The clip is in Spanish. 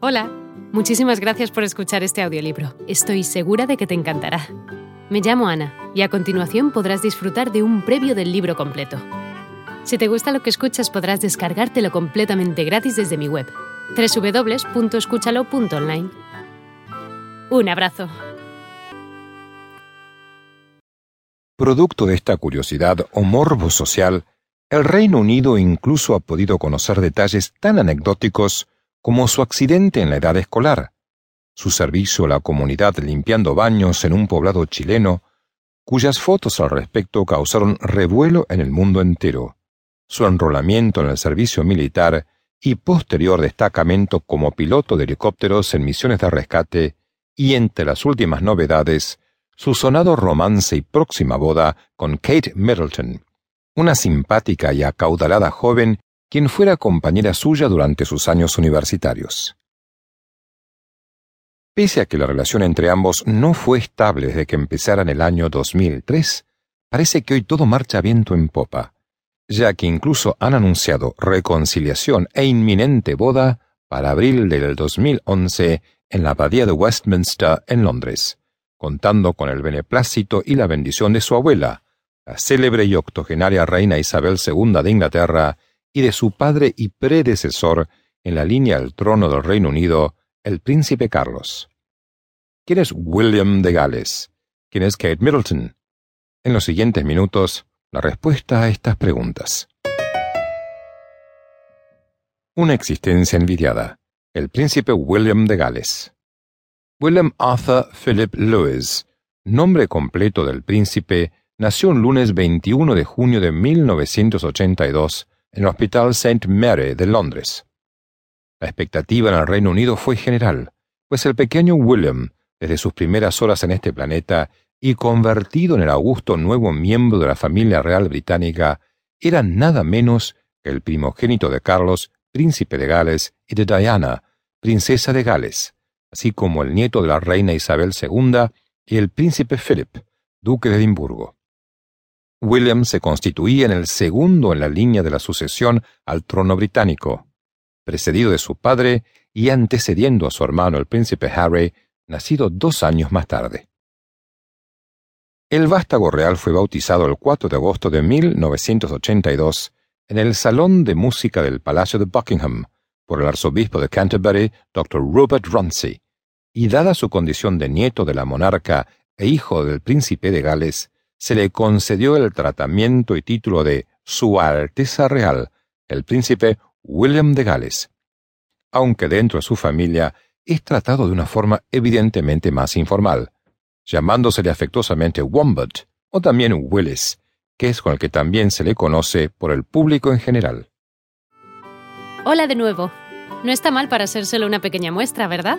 Hola, muchísimas gracias por escuchar este audiolibro. Estoy segura de que te encantará. Me llamo Ana y a continuación podrás disfrutar de un previo del libro completo. Si te gusta lo que escuchas podrás descargártelo completamente gratis desde mi web, www.escúchalo.online. Un abrazo. Producto de esta curiosidad o morbo social, el Reino Unido incluso ha podido conocer detalles tan anecdóticos como su accidente en la edad escolar, su servicio a la comunidad limpiando baños en un poblado chileno, cuyas fotos al respecto causaron revuelo en el mundo entero, su enrolamiento en el servicio militar y posterior destacamento como piloto de helicópteros en misiones de rescate, y entre las últimas novedades, su sonado romance y próxima boda con Kate Middleton, una simpática y acaudalada joven quien fuera compañera suya durante sus años universitarios. Pese a que la relación entre ambos no fue estable desde que empezara en el año 2003, parece que hoy todo marcha viento en popa, ya que incluso han anunciado reconciliación e inminente boda para abril del 2011 en la abadía de Westminster en Londres, contando con el beneplácito y la bendición de su abuela, la célebre y octogenaria reina Isabel II de Inglaterra, y de su padre y predecesor en la línea del trono del Reino Unido, el príncipe Carlos. ¿Quién es William de Gales? ¿Quién es Kate Middleton? En los siguientes minutos, la respuesta a estas preguntas. Una existencia envidiada. El príncipe William de Gales. William Arthur Philip Lewis, nombre completo del príncipe, nació un lunes 21 de junio de 1982 en el Hospital St. Mary de Londres. La expectativa en el Reino Unido fue general, pues el pequeño William, desde sus primeras horas en este planeta y convertido en el augusto nuevo miembro de la familia real británica, era nada menos que el primogénito de Carlos, príncipe de Gales, y de Diana, princesa de Gales, así como el nieto de la reina Isabel II y el príncipe Philip, duque de Edimburgo. William se constituía en el segundo en la línea de la sucesión al trono británico, precedido de su padre y antecediendo a su hermano el príncipe Harry, nacido dos años más tarde. El vástago real fue bautizado el 4 de agosto de 1982 en el Salón de Música del Palacio de Buckingham por el arzobispo de Canterbury, Dr. Rupert Runcie, y dada su condición de nieto de la monarca e hijo del príncipe de Gales, se le concedió el tratamiento y título de Su Alteza Real, el príncipe William de Gales, aunque dentro de su familia es tratado de una forma evidentemente más informal, llamándosele afectuosamente Wombat o también Willis, que es con el que también se le conoce por el público en general. Hola de nuevo. No está mal para solo una pequeña muestra, ¿verdad?